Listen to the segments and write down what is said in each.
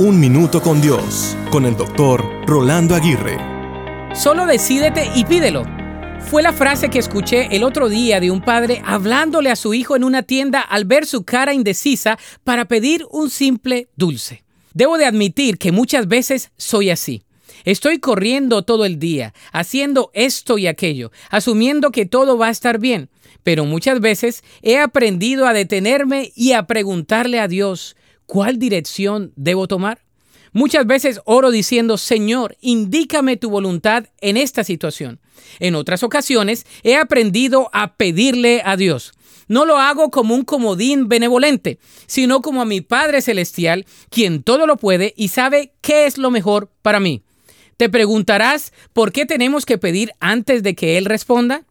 Un Minuto con Dios, con el doctor Rolando Aguirre. Solo decídete y pídelo. Fue la frase que escuché el otro día de un padre hablándole a su hijo en una tienda al ver su cara indecisa para pedir un simple dulce. Debo de admitir que muchas veces soy así. Estoy corriendo todo el día, haciendo esto y aquello, asumiendo que todo va a estar bien, pero muchas veces he aprendido a detenerme y a preguntarle a Dios, ¿cuál dirección debo tomar? Muchas veces oro diciendo, Señor, indícame tu voluntad en esta situación. En otras ocasiones he aprendido a pedirle a Dios. No lo hago como un comodín benevolente, sino como a mi Padre Celestial, quien todo lo puede y sabe qué es lo mejor para mí. Te preguntarás por qué tenemos que pedir antes de que Él responda.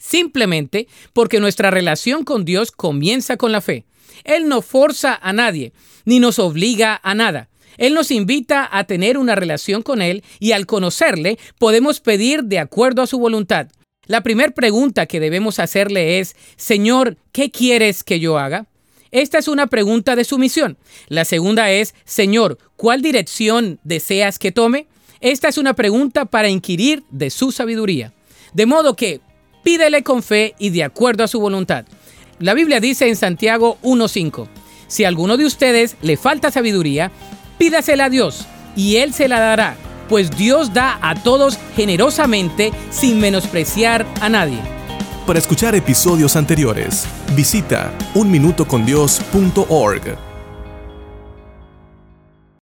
Simplemente porque nuestra relación con Dios comienza con la fe. Él no forza a nadie, ni nos obliga a nada. Él nos invita a tener una relación con Él y al conocerle podemos pedir de acuerdo a su voluntad. La primera pregunta que debemos hacerle es, Señor, ¿qué quieres que yo haga? Esta es una pregunta de sumisión. La segunda es, Señor, ¿cuál dirección deseas que tome? Esta es una pregunta para inquirir de su sabiduría. De modo que pídele con fe y de acuerdo a su voluntad. La Biblia dice en Santiago 1.5, si a alguno de ustedes le falta sabiduría, pídasela a Dios y Él se la dará, pues Dios da a todos generosamente sin menospreciar a nadie. Para escuchar episodios anteriores, visita unminutocondios.org.